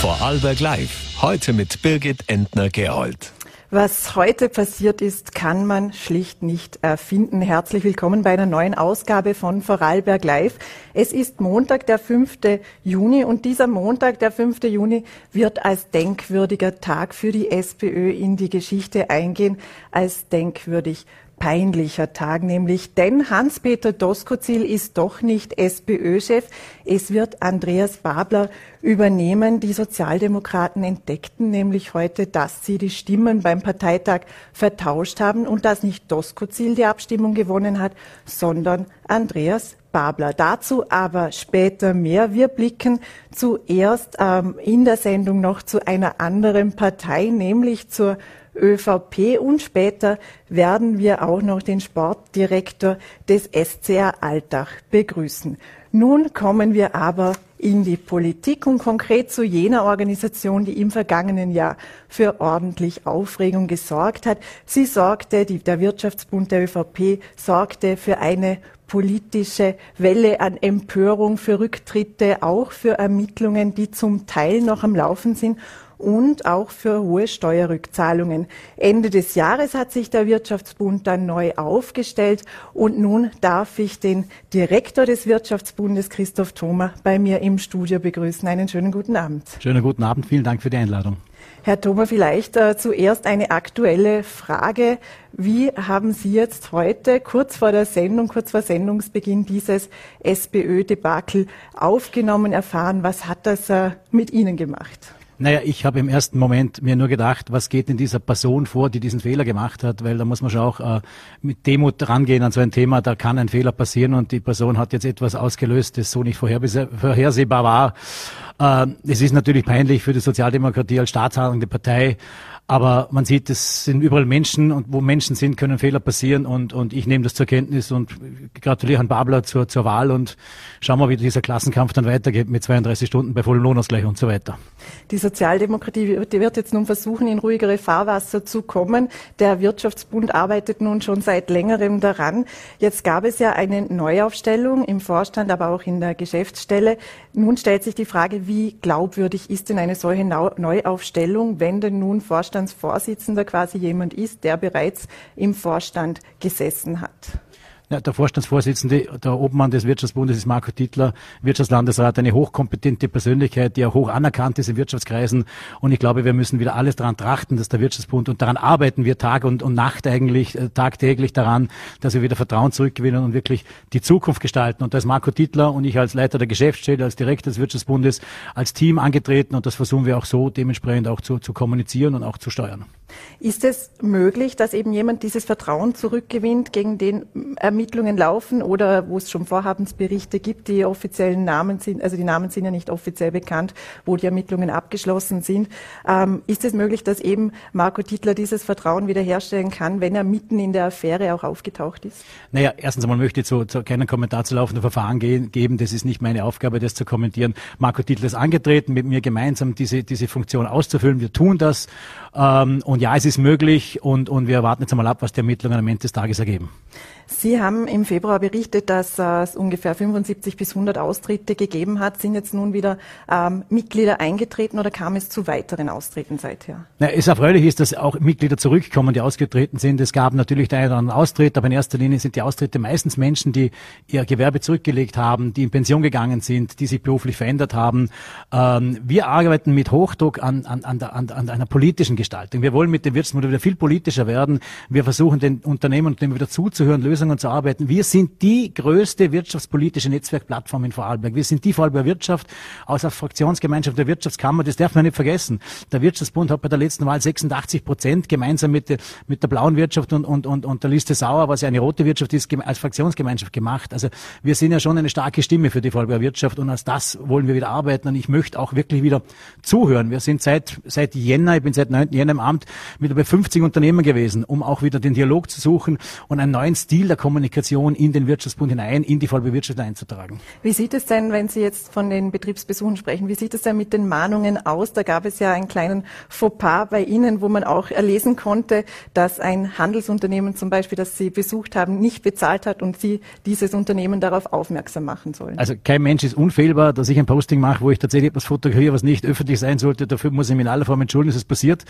Vorarlberg Live. Heute mit Birgit Entner-Gerold. Was heute passiert ist, kann man schlicht nicht erfinden. Herzlich willkommen bei einer neuen Ausgabe von Vorarlberg Live. Es ist Montag, der 5. Juni und dieser Montag, der 5. Juni, wird als denkwürdiger Tag für die SPÖ in die Geschichte eingehen, als denkwürdig peinlicher Tag nämlich, denn Hans-Peter Doskozil ist doch nicht SPÖ-Chef. Es wird Andreas Babler übernehmen. Die Sozialdemokraten entdeckten nämlich heute, dass sie die Stimmen beim Parteitag vertauscht haben und dass nicht Doskozil die Abstimmung gewonnen hat, sondern Andreas Babler. Dazu aber später mehr. Wir blicken zuerst ähm, in der Sendung noch zu einer anderen Partei, nämlich zur ÖVP und später werden wir auch noch den Sportdirektor des SCR Altach begrüßen. Nun kommen wir aber in die Politik und konkret zu jener Organisation, die im vergangenen Jahr für ordentlich Aufregung gesorgt hat. Sie sorgte, die, der Wirtschaftsbund der ÖVP sorgte für eine politische Welle an Empörung, für Rücktritte, auch für Ermittlungen, die zum Teil noch am Laufen sind und auch für hohe Steuerrückzahlungen. Ende des Jahres hat sich der Wirtschaftsbund dann neu aufgestellt und nun darf ich den Direktor des Wirtschaftsbundes, Christoph Thoma, bei mir im Studio begrüßen. Einen schönen guten Abend. Schönen guten Abend, vielen Dank für die Einladung. Herr Thoma, vielleicht äh, zuerst eine aktuelle Frage. Wie haben Sie jetzt heute, kurz vor der Sendung, kurz vor Sendungsbeginn, dieses SPÖ-Debakel aufgenommen, erfahren? Was hat das äh, mit Ihnen gemacht? Naja, ich habe im ersten Moment mir nur gedacht, was geht in dieser Person vor, die diesen Fehler gemacht hat, weil da muss man schon auch äh, mit Demut rangehen an so ein Thema, da kann ein Fehler passieren und die Person hat jetzt etwas ausgelöst, das so nicht vorhersehbar war. Äh, es ist natürlich peinlich für die Sozialdemokratie als staatshandelnde Partei, aber man sieht, es sind überall Menschen und wo Menschen sind, können Fehler passieren und, und ich nehme das zur Kenntnis und gratuliere Herrn Babler zur, zur Wahl und schauen wir, wie dieser Klassenkampf dann weitergeht mit 32 Stunden bei vollem Lohnausgleich und so weiter. Die Sozialdemokratie wird jetzt nun versuchen, in ruhigere Fahrwasser zu kommen. Der Wirtschaftsbund arbeitet nun schon seit längerem daran. Jetzt gab es ja eine Neuaufstellung im Vorstand, aber auch in der Geschäftsstelle. Nun stellt sich die Frage, wie glaubwürdig ist denn eine solche Neuaufstellung, wenn denn nun Vorstand Vorstandsvorsitzender quasi jemand ist, der bereits im Vorstand gesessen hat. Ja, der Vorstandsvorsitzende, der Obmann des Wirtschaftsbundes ist Marco Tittler, Wirtschaftslandesrat, eine hochkompetente Persönlichkeit, die auch hoch anerkannt ist in Wirtschaftskreisen. Und ich glaube, wir müssen wieder alles daran trachten, dass der Wirtschaftsbund, und daran arbeiten wir Tag und, und Nacht eigentlich, äh, tagtäglich daran, dass wir wieder Vertrauen zurückgewinnen und wirklich die Zukunft gestalten. Und da ist Marco Tittler und ich als Leiter der Geschäftsstelle, als Direktor des Wirtschaftsbundes, als Team angetreten. Und das versuchen wir auch so dementsprechend auch zu, zu kommunizieren und auch zu steuern. Ist es möglich, dass eben jemand dieses Vertrauen zurückgewinnt, gegen den Ermittlungen laufen oder wo es schon Vorhabensberichte gibt, die offiziellen Namen sind, also die Namen sind ja nicht offiziell bekannt, wo die Ermittlungen abgeschlossen sind. Ähm, ist es möglich, dass eben Marco Titler dieses Vertrauen wiederherstellen kann, wenn er mitten in der Affäre auch aufgetaucht ist? Naja, erstens einmal möchte ich zu, zu keinen Kommentar zu laufenden Verfahren gehen, geben. Das ist nicht meine Aufgabe, das zu kommentieren. Marco Titler ist angetreten, mit mir gemeinsam diese, diese Funktion auszufüllen. Wir tun das. Ähm, und ja, es ist möglich und, und wir warten jetzt einmal ab, was die Ermittlungen am Ende des Tages ergeben. Sie haben im Februar berichtet, dass äh, es ungefähr 75 bis 100 Austritte gegeben hat. Sind jetzt nun wieder ähm, Mitglieder eingetreten oder kam es zu weiteren Austritten seither? Na, es erfreulich ist, dass auch Mitglieder zurückkommen, die ausgetreten sind. Es gab natürlich den einen oder anderen Austritt, aber in erster Linie sind die Austritte meistens Menschen, die ihr Gewerbe zurückgelegt haben, die in Pension gegangen sind, die sich beruflich verändert haben. Ähm, wir arbeiten mit Hochdruck an, an, an, an, an einer politischen Gestaltung. Wir wollen mit dem Wirtschaftsmodell wieder viel politischer werden. Wir versuchen den Unternehmen und dem wieder zuzuhören, Lösungen zu arbeiten. Wir sind die größte wirtschaftspolitische Netzwerkplattform in Vorarlberg. Wir sind die Vorarlberger Wirtschaft aus der Fraktionsgemeinschaft der Wirtschaftskammer. Das darf man nicht vergessen. Der Wirtschaftsbund hat bei der letzten Wahl 86 Prozent gemeinsam mit der, mit der blauen Wirtschaft und, und, und, und der Liste Sauer, was ja eine rote Wirtschaft ist, als Fraktionsgemeinschaft gemacht. Also wir sind ja schon eine starke Stimme für die Vorarlberger Wirtschaft und als das wollen wir wieder arbeiten und ich möchte auch wirklich wieder zuhören. Wir sind seit, seit Jänner, ich bin seit 9. Jänner im Amt, mit über 50 Unternehmen gewesen, um auch wieder den Dialog zu suchen und einen neuen Stil der Kommunikation in den Wirtschaftsbund hinein, in die Vollbewirtschaftung einzutragen. Wie sieht es denn, wenn Sie jetzt von den Betriebsbesuchen sprechen, wie sieht es denn mit den Mahnungen aus? Da gab es ja einen kleinen Fauxpas bei Ihnen, wo man auch erlesen konnte, dass ein Handelsunternehmen zum Beispiel, das Sie besucht haben, nicht bezahlt hat und Sie dieses Unternehmen darauf aufmerksam machen sollen. Also kein Mensch ist unfehlbar, dass ich ein Posting mache, wo ich tatsächlich etwas fotografiere, was nicht öffentlich sein sollte. Dafür muss ich mich in aller Form entschuldigen, dass es passiert.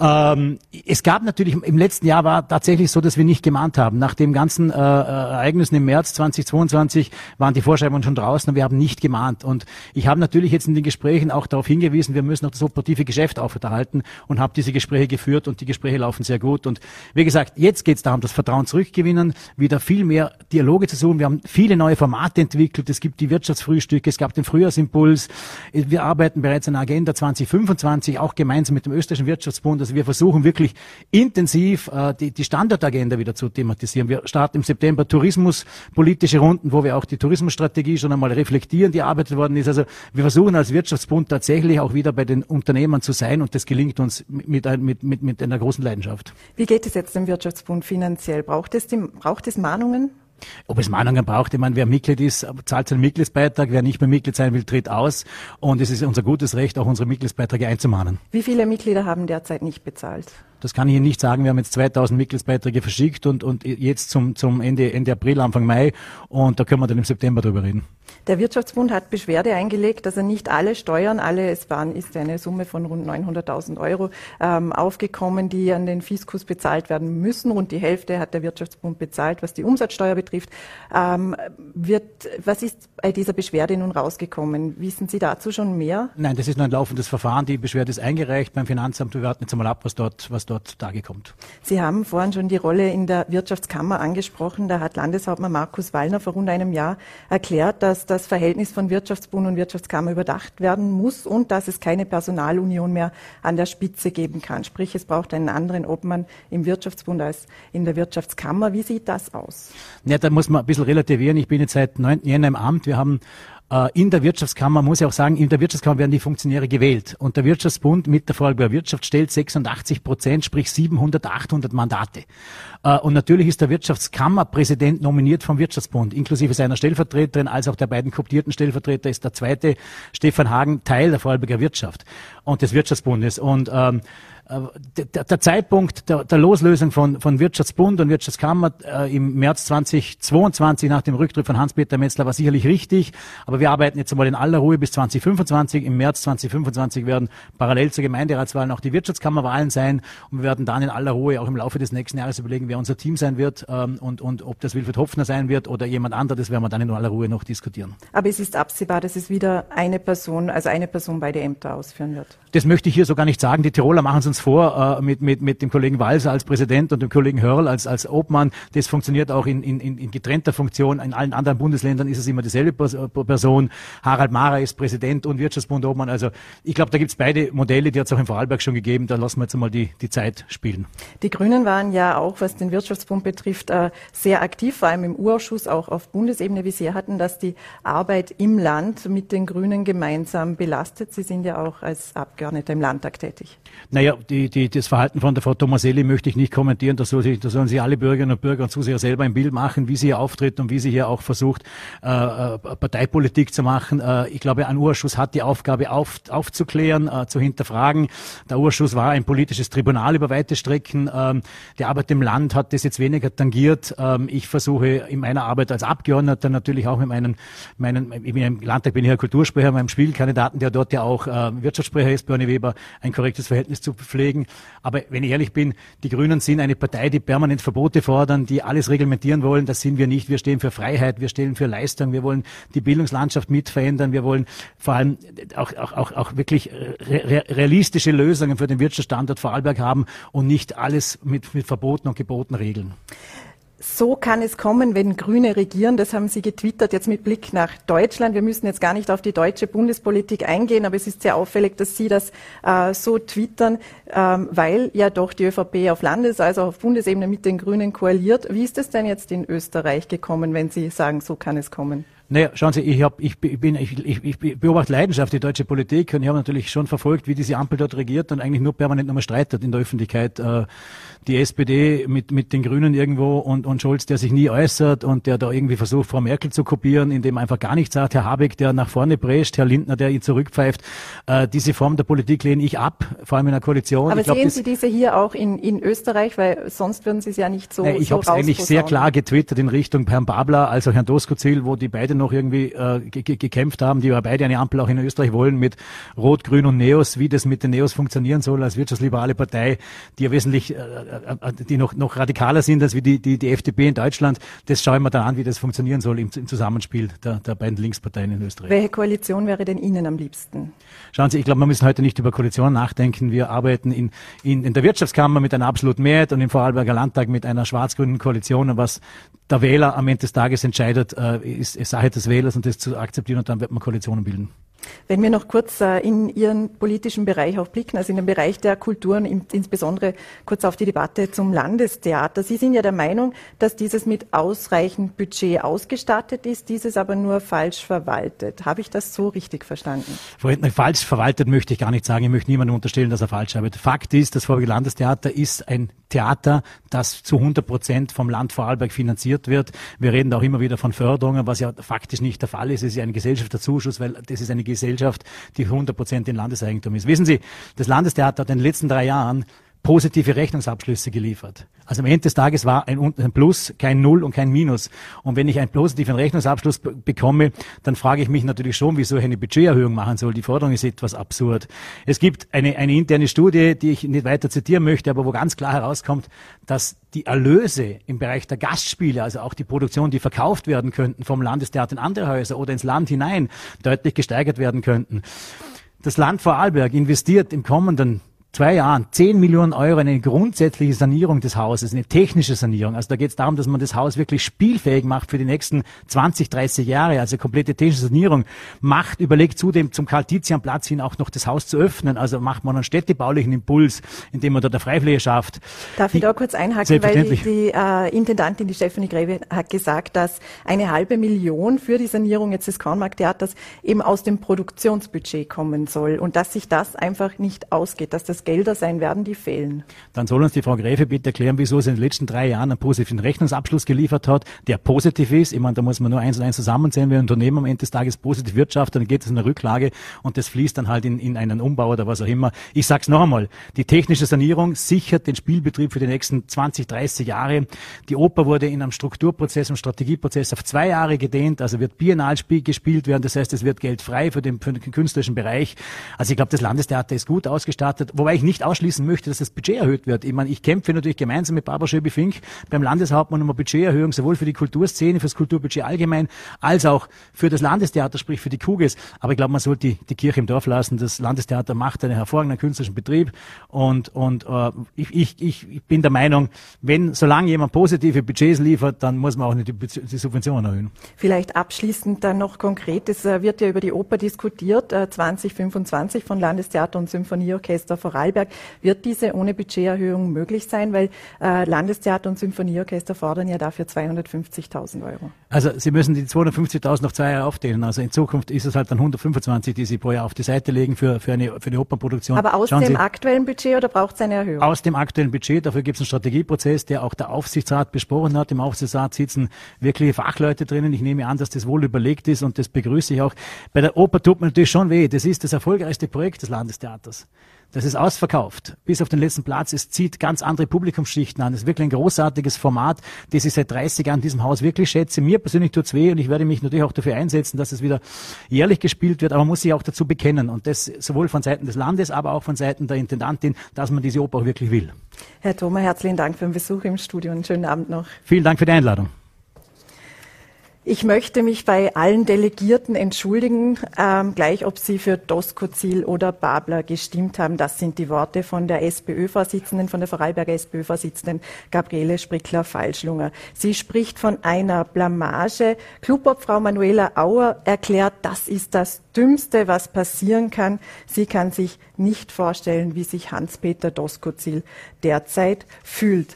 Ähm, es gab natürlich, im letzten Jahr war tatsächlich so, dass wir nicht gemahnt haben. Nach dem ganzen äh, Ereignissen im März 2022 waren die Vorschreibungen schon draußen und wir haben nicht gemahnt. Und ich habe natürlich jetzt in den Gesprächen auch darauf hingewiesen, wir müssen auch das operative Geschäft aufrechterhalten und habe diese Gespräche geführt und die Gespräche laufen sehr gut. Und wie gesagt, jetzt geht es darum, das Vertrauen zurückgewinnen, wieder viel mehr Dialoge zu suchen. Wir haben viele neue Formate entwickelt. Es gibt die Wirtschaftsfrühstücke, es gab den Frühjahrsimpuls. Wir arbeiten bereits an der Agenda 2025, auch gemeinsam mit dem österreichischen Wirtschaftsbund. Also wir versuchen wirklich intensiv äh, die, die Standortagenda wieder zu thematisieren. Wir starten im September Tourismuspolitische Runden, wo wir auch die Tourismusstrategie schon einmal reflektieren, die erarbeitet worden ist. Also wir versuchen als Wirtschaftsbund tatsächlich auch wieder bei den Unternehmern zu sein und das gelingt uns mit, mit, mit, mit einer großen Leidenschaft. Wie geht es jetzt dem Wirtschaftsbund finanziell? Braucht es, die, braucht es Mahnungen? Ob es Mahnungen braucht, ich meine, wer Mitglied ist, zahlt seinen Mitgliedsbeitrag, wer nicht mehr Mitglied sein will, tritt aus. Und es ist unser gutes Recht, auch unsere Mitgliedsbeiträge einzumahnen. Wie viele Mitglieder haben derzeit nicht bezahlt? Das kann ich Ihnen nicht sagen. Wir haben jetzt 2000 Mitgliedsbeiträge verschickt und, und jetzt zum, zum Ende, Ende April, Anfang Mai. Und da können wir dann im September drüber reden. Der Wirtschaftsbund hat Beschwerde eingelegt, dass er nicht alle Steuern, alle, es waren, ist eine Summe von rund 900.000 Euro ähm, aufgekommen, die an den Fiskus bezahlt werden müssen. Rund die Hälfte hat der Wirtschaftsbund bezahlt, was die Umsatzsteuer betrifft. Ähm, wird, was ist bei dieser Beschwerde nun rausgekommen? Wissen Sie dazu schon mehr? Nein, das ist nur ein laufendes Verfahren. Die Beschwerde ist eingereicht beim Finanzamt. Wir warten jetzt einmal ab, was dort, was dort Tage kommt. Sie haben vorhin schon die Rolle in der Wirtschaftskammer angesprochen. Da hat Landeshauptmann Markus Wallner vor rund einem Jahr erklärt, dass das Verhältnis von Wirtschaftsbund und Wirtschaftskammer überdacht werden muss und dass es keine Personalunion mehr an der Spitze geben kann. Sprich, es braucht einen anderen Obmann im Wirtschaftsbund als in der Wirtschaftskammer. Wie sieht das aus? Ja, da muss man ein bisschen relativieren. Ich bin jetzt seit 9. Jänner im Amt. Wir haben in der Wirtschaftskammer, muss ich auch sagen, in der Wirtschaftskammer werden die Funktionäre gewählt. Und der Wirtschaftsbund mit der Vorarlberger Wirtschaft stellt 86 Prozent, sprich 700, 800 Mandate. Äh, und natürlich ist der Wirtschaftskammerpräsident nominiert vom Wirtschaftsbund, inklusive seiner Stellvertreterin, als auch der beiden koptierten Stellvertreter ist der zweite Stefan Hagen Teil der Vorarlberger Wirtschaft und des Wirtschaftsbundes. Und ähm, äh, der, der Zeitpunkt der, der, Loslösung von, von Wirtschaftsbund und Wirtschaftskammer äh, im März 2022 nach dem Rücktritt von Hans-Peter Metzler war sicherlich richtig, aber wir arbeiten jetzt einmal in aller Ruhe bis 2025. Im März 2025 werden parallel zur Gemeinderatswahl auch die Wirtschaftskammerwahlen sein und wir werden dann in aller Ruhe auch im Laufe des nächsten Jahres überlegen, wer unser Team sein wird ähm, und, und ob das Wilfried Hopfner sein wird oder jemand anderes, werden wir dann in aller Ruhe noch diskutieren. Aber es ist absehbar, dass es wieder eine Person, also eine Person beide Ämter ausführen wird. Das möchte ich hier so gar nicht sagen. Die Tiroler machen es uns vor äh, mit, mit, mit dem Kollegen Walser als Präsident und dem Kollegen Hörl als, als Obmann. Das funktioniert auch in, in, in getrennter Funktion. In allen anderen Bundesländern ist es immer dieselbe Person. Harald Mara ist Präsident und Wirtschaftsbund Obmann. Also ich glaube, da gibt es beide Modelle, die hat es auch in Vorarlberg schon gegeben. Da lassen wir jetzt mal die, die Zeit spielen. Die Grünen waren ja auch, was den Wirtschaftsbund betrifft, äh, sehr aktiv, vor allem im Urausschuss, auch auf Bundesebene. Wie Sie hatten, dass die Arbeit im Land mit den Grünen gemeinsam belastet. Sie sind ja auch als Abgeordneter im Landtag tätig. Naja, die, die, das Verhalten von der Frau Tomaselli möchte ich nicht kommentieren. Das, soll sich, das sollen sich alle Bürgerinnen und Bürger und Zuseher selber ein Bild machen, wie sie hier auftritt und wie sie hier auch versucht, äh, äh, Parteipolitik zu machen. Äh, ich glaube, ein Urschuss hat die Aufgabe auf, aufzuklären, äh, zu hinterfragen. Der Urschuss war ein politisches Tribunal über weite Strecken. Ähm, die Arbeit im Land hat das jetzt weniger tangiert. Ähm, ich versuche in meiner Arbeit als Abgeordneter natürlich auch mit meinen, meinen ich bin im Landtag bin ich ja Kultursprecher, meinem Spielkandidaten, der dort ja auch äh, Wirtschaftssprecher ist, Bernie Weber, ein korrektes Verhältnis zu pflegen. Aber wenn ich ehrlich bin, die Grünen sind eine Partei, die permanent Verbote fordern, die alles reglementieren wollen. Das sind wir nicht. Wir stehen für Freiheit, wir stehen für Leistung, wir wollen die Bildungslandschaft mit verändern, wir wollen vor allem auch, auch, auch, auch wirklich re realistische Lösungen für den Wirtschaftsstandort Vorarlberg haben und nicht alles mit, mit Verboten und Geboten regeln. So kann es kommen, wenn Grüne regieren. Das haben Sie getwittert, jetzt mit Blick nach Deutschland. Wir müssen jetzt gar nicht auf die deutsche Bundespolitik eingehen, aber es ist sehr auffällig, dass Sie das äh, so twittern, ähm, weil ja doch die ÖVP auf Landes-, also auf Bundesebene mit den Grünen koaliert. Wie ist es denn jetzt in Österreich gekommen, wenn Sie sagen, so kann es kommen? Naja, schauen Sie, ich, hab, ich, bin, ich, ich, ich beobachte Leidenschaft die deutsche Politik und ich habe natürlich schon verfolgt, wie diese Ampel dort regiert und eigentlich nur permanent nochmal streitet in der Öffentlichkeit. Äh, die SPD mit, mit den Grünen irgendwo und, und Scholz, der sich nie äußert und der da irgendwie versucht, Frau Merkel zu kopieren, indem er einfach gar nichts sagt. Herr Habeck, der nach vorne prescht, Herr Lindner, der ihn zurückpfeift. Äh, diese Form der Politik lehne ich ab, vor allem in der Koalition. Aber glaub, sehen Sie diese hier auch in, in Österreich, weil sonst würden Sie es ja nicht so äh, Ich so habe es eigentlich sehr klar getwittert in Richtung Herrn Babler, also Herrn Doskozil, wo die beide noch irgendwie äh, gekämpft haben, die ja beide eine Ampel auch in Österreich wollen mit Rot, Grün und Neos, wie das mit den Neos funktionieren soll als wirtschaftsliberale Partei, die ja wesentlich, äh, die noch, noch radikaler sind als wie die, die, die FDP in Deutschland. Das schauen wir dann an, wie das funktionieren soll im, im Zusammenspiel der, der beiden Linksparteien in Österreich. Welche Koalition wäre denn Ihnen am liebsten? Schauen Sie, ich glaube, wir müssen heute nicht über Koalitionen nachdenken. Wir arbeiten in, in, in der Wirtschaftskammer mit einer absoluten Mehrheit und im Vorarlberger Landtag mit einer schwarz-grünen Koalition. Und was der Wähler am Ende des Tages entscheidet, äh, ist, ist Sache des Wählers und das zu akzeptieren und dann wird man Koalitionen bilden. Wenn wir noch kurz äh, in Ihren politischen Bereich auch blicken, also in den Bereich der Kulturen, insbesondere kurz auf die Debatte zum Landestheater. Sie sind ja der Meinung, dass dieses mit ausreichend Budget ausgestattet ist, dieses aber nur falsch verwaltet. Habe ich das so richtig verstanden? Falsch verwaltet möchte ich gar nicht sagen. Ich möchte niemandem unterstellen, dass er falsch arbeitet. Fakt ist, das Vorwege Landestheater ist ein Theater, das zu 100 Prozent vom Land Vorarlberg finanziert wird. Wir reden da auch immer wieder von Förderungen, was ja faktisch nicht der Fall ist. Es ist ja ein Gesellschaftszuschuss, weil das ist eine Gesellschaft, die 100 Prozent in Landeseigentum ist. Wissen Sie, das Landestheater hat in den letzten drei Jahren positive Rechnungsabschlüsse geliefert. Also am Ende des Tages war ein, Plus, kein Null und kein Minus. Und wenn ich einen positiven Rechnungsabschluss bekomme, dann frage ich mich natürlich schon, wieso ich eine Budgeterhöhung machen soll. Die Forderung ist etwas absurd. Es gibt eine, eine interne Studie, die ich nicht weiter zitieren möchte, aber wo ganz klar herauskommt, dass die Erlöse im Bereich der Gastspiele, also auch die Produktion, die verkauft werden könnten vom Landestheater in andere Häuser oder ins Land hinein, deutlich gesteigert werden könnten. Das Land Vorarlberg investiert im kommenden zwei Jahren 10 Millionen Euro in eine grundsätzliche Sanierung des Hauses, eine technische Sanierung. Also da geht es darum, dass man das Haus wirklich spielfähig macht für die nächsten 20, 30 Jahre, also komplette technische Sanierung macht, überlegt zudem zum Karl-Tizian-Platz hin auch noch das Haus zu öffnen. Also macht man einen städtebaulichen Impuls, indem man dort eine Freifläche schafft. Darf ich da kurz einhaken, weil die, die äh, Intendantin, die Stephanie Greve, hat gesagt, dass eine halbe Million für die Sanierung jetzt des Kornmarkt-Theaters eben aus dem Produktionsbudget kommen soll und dass sich das einfach nicht ausgeht, dass das Gelder sein werden, die fehlen. Dann soll uns die Frau Gräfe bitte erklären, wieso sie in den letzten drei Jahren einen positiven Rechnungsabschluss geliefert hat, der positiv ist. Ich meine, da muss man nur eins und eins zusammenzählen. Wenn ein Unternehmen am Ende des Tages positiv wirtschaftet, dann geht es in eine Rücklage und das fließt dann halt in, in einen Umbau oder was auch immer. Ich sag's noch einmal. Die technische Sanierung sichert den Spielbetrieb für die nächsten 20, 30 Jahre. Die Oper wurde in einem Strukturprozess, einem Strategieprozess auf zwei Jahre gedehnt. Also wird biennal gespielt werden. Das heißt, es wird Geld frei für den, für den künstlerischen Bereich. Also ich glaube, das Landestheater ist gut ausgestattet. Wobei ich nicht ausschließen möchte, dass das Budget erhöht wird. Ich meine, ich kämpfe natürlich gemeinsam mit Barbara Schöbi-Fink beim Landeshauptmann um eine Budgeterhöhung, sowohl für die Kulturszene, für das Kulturbudget allgemein, als auch für das Landestheater, sprich für die Kuges. Aber ich glaube, man sollte die, die Kirche im Dorf lassen. Das Landestheater macht einen hervorragenden künstlerischen Betrieb und, und äh, ich, ich, ich bin der Meinung, wenn, solange jemand positive Budgets liefert, dann muss man auch nicht die, die Subventionen erhöhen. Vielleicht abschließend dann noch konkret, es äh, wird ja über die Oper diskutiert, 2025 äh, von Landestheater und Symphonieorchester voran Vorarlberg. Wird diese ohne Budgeterhöhung möglich sein? Weil äh, Landestheater und Symphonieorchester fordern ja dafür 250.000 Euro. Also Sie müssen die 250.000 noch zwei Jahre aufteilen. Also in Zukunft ist es halt dann 125, die Sie pro Jahr auf die Seite legen für, für, eine, für eine Opernproduktion. Aber aus Schauen dem Sie, aktuellen Budget oder braucht es eine Erhöhung? Aus dem aktuellen Budget. Dafür gibt es einen Strategieprozess, der auch der Aufsichtsrat besprochen hat. Im Aufsichtsrat sitzen wirkliche Fachleute drinnen. Ich nehme an, dass das wohl überlegt ist und das begrüße ich auch. Bei der Oper tut mir natürlich schon weh. Das ist das erfolgreichste Projekt des Landestheaters. Das ist ausverkauft. Bis auf den letzten Platz. Es zieht ganz andere Publikumsschichten an. Es ist wirklich ein großartiges Format, das ich seit 30 Jahren in diesem Haus wirklich schätze. Mir persönlich tut's weh und ich werde mich natürlich auch dafür einsetzen, dass es wieder jährlich gespielt wird. Aber man muss sich auch dazu bekennen. Und das sowohl von Seiten des Landes, aber auch von Seiten der Intendantin, dass man diese Oper auch wirklich will. Herr Thoma, herzlichen Dank für den Besuch im Studio und schönen Abend noch. Vielen Dank für die Einladung. Ich möchte mich bei allen Delegierten entschuldigen, ähm, gleich ob sie für Doskozil oder Babler gestimmt haben. Das sind die Worte von der SPÖ-Vorsitzenden, von der Vorarlberger SPÖ-Vorsitzenden Gabriele Sprickler-Falschlunger. Sie spricht von einer Blamage. Klubobfrau Manuela Auer erklärt, das ist das Dümmste, was passieren kann. Sie kann sich nicht vorstellen, wie sich Hans-Peter Doskozil derzeit fühlt.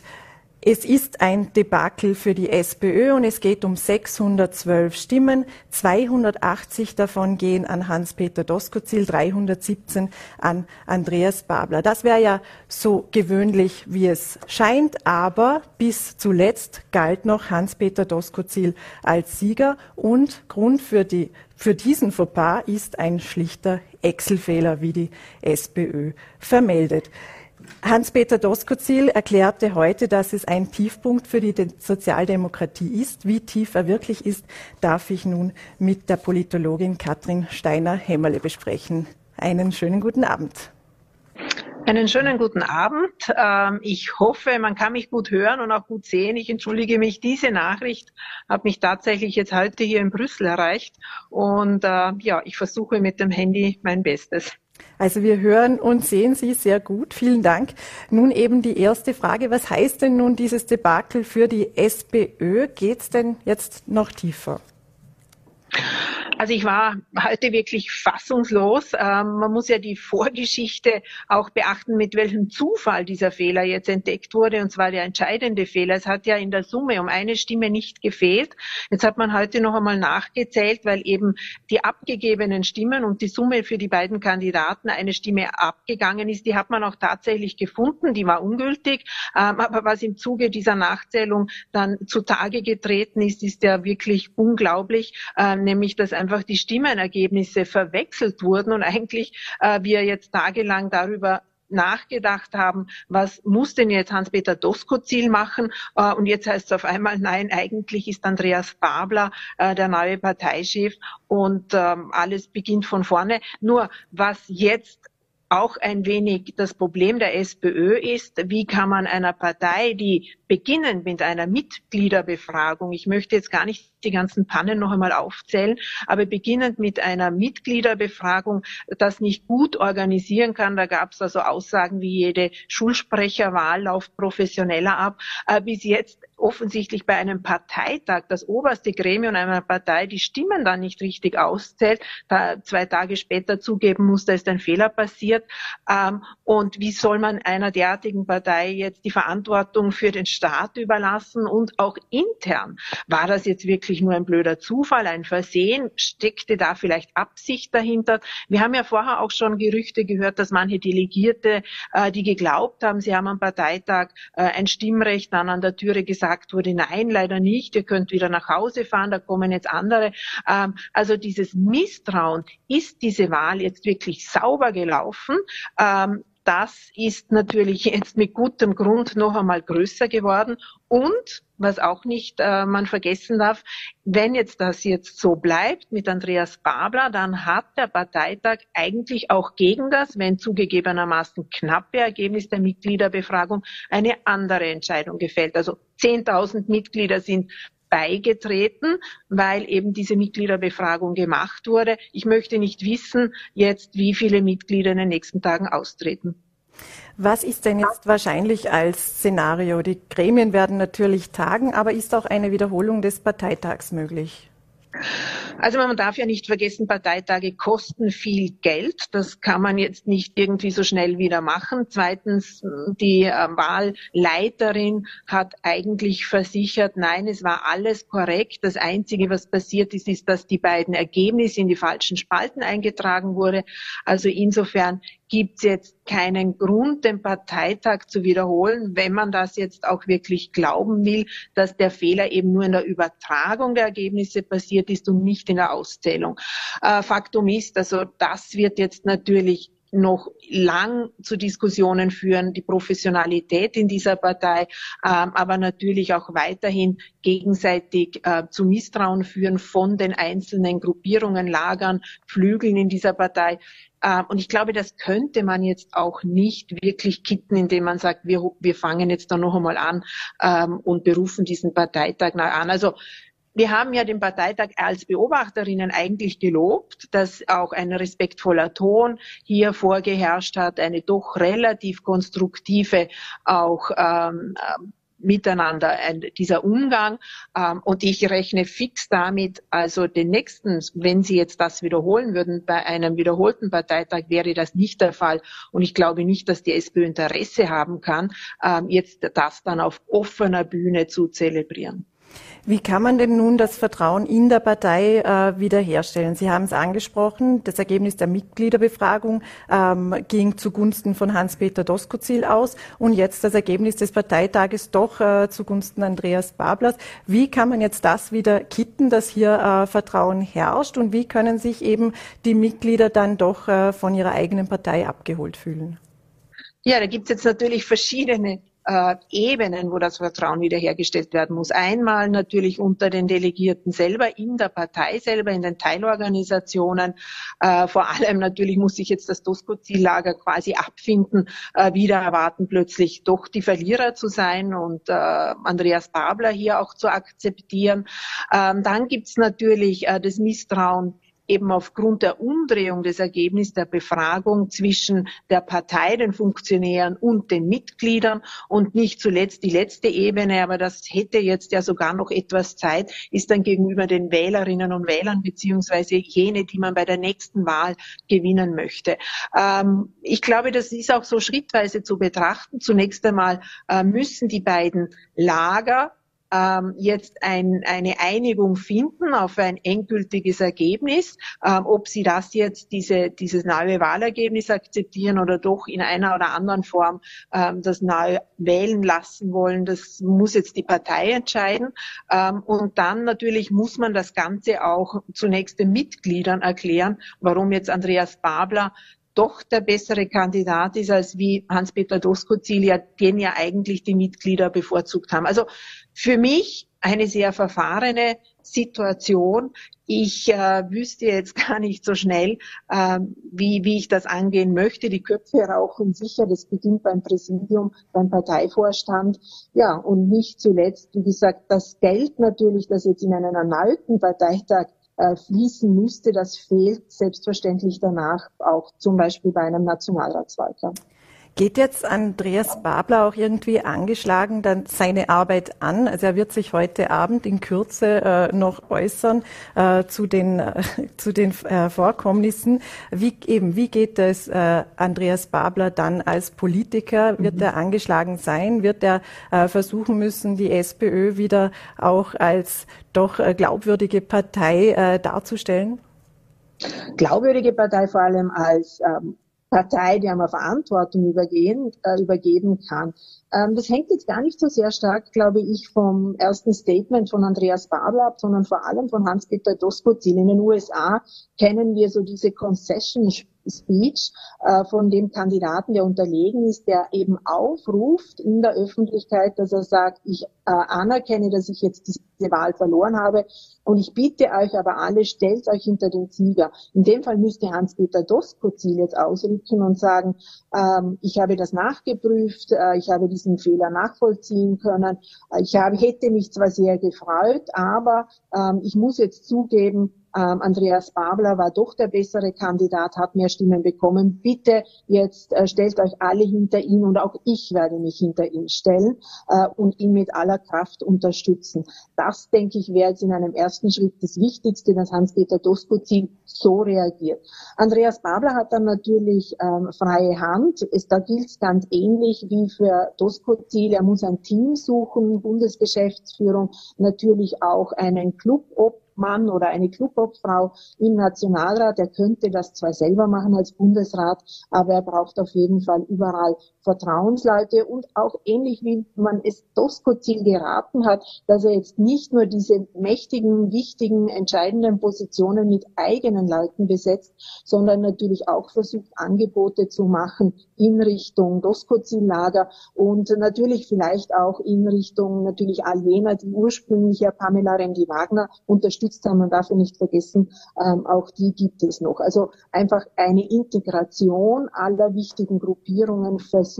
Es ist ein Debakel für die SPÖ und es geht um 612 Stimmen. 280 davon gehen an Hans-Peter Doskozil, 317 an Andreas Babler. Das wäre ja so gewöhnlich, wie es scheint, aber bis zuletzt galt noch Hans-Peter Doskozil als Sieger und Grund für die für diesen Fauxpas ist ein schlichter Excel-Fehler, wie die SPÖ vermeldet. Hans-Peter Doskozil erklärte heute, dass es ein Tiefpunkt für die Sozialdemokratie ist. Wie tief er wirklich ist, darf ich nun mit der Politologin Katrin Steiner-Hämmerle besprechen. Einen schönen guten Abend. Einen schönen guten Abend. Ähm, ich hoffe, man kann mich gut hören und auch gut sehen. Ich entschuldige mich. Diese Nachricht hat mich tatsächlich jetzt heute hier in Brüssel erreicht. Und äh, ja, ich versuche mit dem Handy mein Bestes. Also wir hören und sehen Sie sehr gut. Vielen Dank. Nun eben die erste Frage. Was heißt denn nun dieses Debakel für die SPÖ? Geht es denn jetzt noch tiefer? Also ich war heute wirklich fassungslos. Ähm, man muss ja die Vorgeschichte auch beachten, mit welchem Zufall dieser Fehler jetzt entdeckt wurde, und zwar der entscheidende Fehler. Es hat ja in der Summe um eine Stimme nicht gefehlt. Jetzt hat man heute noch einmal nachgezählt, weil eben die abgegebenen Stimmen und die Summe für die beiden Kandidaten eine Stimme abgegangen ist. Die hat man auch tatsächlich gefunden, die war ungültig. Ähm, aber was im Zuge dieser Nachzählung dann zutage getreten ist, ist ja wirklich unglaublich, ähm, nämlich dass einfach die Stimmenergebnisse verwechselt wurden und eigentlich äh, wir jetzt tagelang darüber nachgedacht haben, was muss denn jetzt Hans-Peter Doskozil machen? Äh, und jetzt heißt es auf einmal, nein, eigentlich ist Andreas Babler äh, der neue Parteichef und ähm, alles beginnt von vorne. Nur was jetzt auch ein wenig das Problem der SPÖ ist, wie kann man einer Partei, die beginnend mit einer Mitgliederbefragung, ich möchte jetzt gar nicht die ganzen Pannen noch einmal aufzählen, aber beginnend mit einer Mitgliederbefragung das nicht gut organisieren kann. Da gab es also Aussagen wie jede Schulsprecherwahl läuft professioneller ab, äh, bis jetzt offensichtlich bei einem Parteitag das oberste Gremium einer Partei die Stimmen dann nicht richtig auszählt, da zwei Tage später zugeben muss, da ist ein Fehler passiert. Ähm, und wie soll man einer derartigen Partei jetzt die Verantwortung für den Staat überlassen und auch intern? War das jetzt wirklich nur ein blöder Zufall, ein Versehen? Steckte da vielleicht Absicht dahinter? Wir haben ja vorher auch schon Gerüchte gehört, dass manche Delegierte, äh, die geglaubt haben, sie haben am Parteitag äh, ein Stimmrecht dann an der Türe gesagt, wurde, nein, leider nicht, ihr könnt wieder nach Hause fahren, da kommen jetzt andere. Ähm, also dieses Misstrauen, ist diese Wahl jetzt wirklich sauber gelaufen? Ähm, das ist natürlich jetzt mit gutem Grund noch einmal größer geworden. Und was auch nicht äh, man vergessen darf, wenn jetzt das jetzt so bleibt mit Andreas Babler, dann hat der Parteitag eigentlich auch gegen das, wenn zugegebenermaßen knappe Ergebnis der Mitgliederbefragung, eine andere Entscheidung gefällt. Also 10.000 Mitglieder sind beigetreten, weil eben diese Mitgliederbefragung gemacht wurde. Ich möchte nicht wissen jetzt, wie viele Mitglieder in den nächsten Tagen austreten. Was ist denn jetzt wahrscheinlich als Szenario? Die Gremien werden natürlich tagen, aber ist auch eine Wiederholung des Parteitags möglich? Also man darf ja nicht vergessen, Parteitage kosten viel Geld. Das kann man jetzt nicht irgendwie so schnell wieder machen. Zweitens, die äh, Wahlleiterin hat eigentlich versichert, nein, es war alles korrekt. Das Einzige, was passiert ist, ist, dass die beiden Ergebnisse in die falschen Spalten eingetragen wurde. Also insofern gibt es jetzt keinen Grund, den Parteitag zu wiederholen, wenn man das jetzt auch wirklich glauben will, dass der Fehler eben nur in der Übertragung der Ergebnisse passiert ist und nicht in der Auszählung. Äh, Faktum ist, also das wird jetzt natürlich noch lang zu Diskussionen führen, die Professionalität in dieser Partei, ähm, aber natürlich auch weiterhin gegenseitig äh, zu Misstrauen führen von den einzelnen Gruppierungen, Lagern, Flügeln in dieser Partei. Ähm, und ich glaube, das könnte man jetzt auch nicht wirklich kitten, indem man sagt, wir, wir fangen jetzt da noch einmal an ähm, und berufen diesen Parteitag an. Also wir haben ja den Parteitag als Beobachterinnen eigentlich gelobt, dass auch ein respektvoller Ton hier vorgeherrscht hat, eine doch relativ konstruktive auch ähm, miteinander, ein, dieser Umgang. Ähm, und ich rechne fix damit, also den nächsten, wenn Sie jetzt das wiederholen würden, bei einem wiederholten Parteitag wäre das nicht der Fall. Und ich glaube nicht, dass die SPÖ Interesse haben kann, ähm, jetzt das dann auf offener Bühne zu zelebrieren. Wie kann man denn nun das Vertrauen in der Partei äh, wiederherstellen? Sie haben es angesprochen, das Ergebnis der Mitgliederbefragung ähm, ging zugunsten von Hans-Peter Doskozil aus und jetzt das Ergebnis des Parteitages doch äh, zugunsten Andreas Bablers. Wie kann man jetzt das wieder kitten, dass hier äh, Vertrauen herrscht und wie können sich eben die Mitglieder dann doch äh, von ihrer eigenen Partei abgeholt fühlen? Ja, da gibt es jetzt natürlich verschiedene äh, Ebenen, wo das Vertrauen wiederhergestellt werden muss. Einmal natürlich unter den Delegierten selber, in der Partei selber, in den Teilorganisationen. Äh, vor allem natürlich muss sich jetzt das Dosko-Ziellager quasi abfinden, äh, wieder erwarten plötzlich doch die Verlierer zu sein und äh, Andreas Babler hier auch zu akzeptieren. Ähm, dann gibt's natürlich äh, das Misstrauen eben aufgrund der Umdrehung des Ergebnisses der Befragung zwischen der Partei, den Funktionären und den Mitgliedern und nicht zuletzt die letzte Ebene, aber das hätte jetzt ja sogar noch etwas Zeit, ist dann gegenüber den Wählerinnen und Wählern beziehungsweise jene, die man bei der nächsten Wahl gewinnen möchte. Ähm, ich glaube, das ist auch so schrittweise zu betrachten. Zunächst einmal äh, müssen die beiden Lager ähm, jetzt ein, eine Einigung finden auf ein endgültiges Ergebnis. Ähm, ob sie das jetzt, diese, dieses neue Wahlergebnis akzeptieren oder doch in einer oder anderen Form ähm, das neu wählen lassen wollen, das muss jetzt die Partei entscheiden. Ähm, und dann natürlich muss man das Ganze auch zunächst den Mitgliedern erklären, warum jetzt Andreas Babler doch der bessere Kandidat ist, als wie Hans-Peter Doskozil, ja, den ja eigentlich die Mitglieder bevorzugt haben. Also für mich eine sehr verfahrene Situation. Ich äh, wüsste jetzt gar nicht so schnell, äh, wie, wie ich das angehen möchte. Die Köpfe rauchen sicher. Das beginnt beim Präsidium, beim Parteivorstand. Ja, und nicht zuletzt, wie gesagt, das Geld natürlich, das jetzt in einen erneuten Parteitag äh, fließen müsste, das fehlt selbstverständlich danach auch zum Beispiel bei einem Nationalratswahlkampf. Geht jetzt Andreas Babler auch irgendwie angeschlagen dann seine Arbeit an? Also er wird sich heute Abend in Kürze äh, noch äußern äh, zu den, äh, zu den äh, Vorkommnissen. Wie, eben, wie geht es äh, Andreas Babler dann als Politiker? Wird mhm. er angeschlagen sein? Wird er äh, versuchen müssen, die SPÖ wieder auch als doch glaubwürdige Partei darzustellen? Glaubwürdige Partei vor allem als ähm, Partei, der man Verantwortung übergehen, äh, übergeben kann. Ähm, das hängt jetzt gar nicht so sehr stark, glaube ich, vom ersten Statement von Andreas Babler ab, sondern vor allem von Hans-Peter Doskozil. In den USA kennen wir so diese Concession Speech äh, von dem Kandidaten, der unterlegen ist, der eben aufruft in der Öffentlichkeit, dass er sagt, ich äh, anerkenne, dass ich jetzt diese Wahl verloren habe und ich bitte euch aber alle, stellt euch hinter den Sieger. In dem Fall müsste Hans-Peter Doskozil jetzt ausrücken und sagen, ähm, ich habe das nachgeprüft, äh, ich habe diesen Fehler nachvollziehen können, ich habe, hätte mich zwar sehr gefreut, aber ähm, ich muss jetzt zugeben, ähm, Andreas Babler war doch der bessere Kandidat, hat mehr Stimmen bekommen. Bitte jetzt äh, stellt euch alle hinter ihn und auch ich werde mich hinter ihn stellen äh, und ihn mit aller Kraft unterstützen. Das, denke ich, wäre jetzt in einem ersten Schritt das Wichtigste, dass Hans-Peter Doskozil so reagiert. Andreas Babler hat dann natürlich ähm, freie Hand. Es, da gilt es ganz ähnlich wie für Doskozil. Er muss ein Team suchen, Bundesgeschäftsführung, natürlich auch einen Club Mann oder eine Clubobfrau im Nationalrat. Er könnte das zwar selber machen als Bundesrat, aber er braucht auf jeden Fall überall Vertrauensleute und auch ähnlich wie man es Doskozil geraten hat, dass er jetzt nicht nur diese mächtigen, wichtigen, entscheidenden Positionen mit eigenen Leuten besetzt, sondern natürlich auch versucht, Angebote zu machen in Richtung Doskozil-Lager und natürlich vielleicht auch in Richtung natürlich all jener, die ursprünglich ja Pamela Rendi-Wagner unterstützt haben. Man darf ja nicht vergessen, ähm, auch die gibt es noch. Also einfach eine Integration aller wichtigen Gruppierungen versucht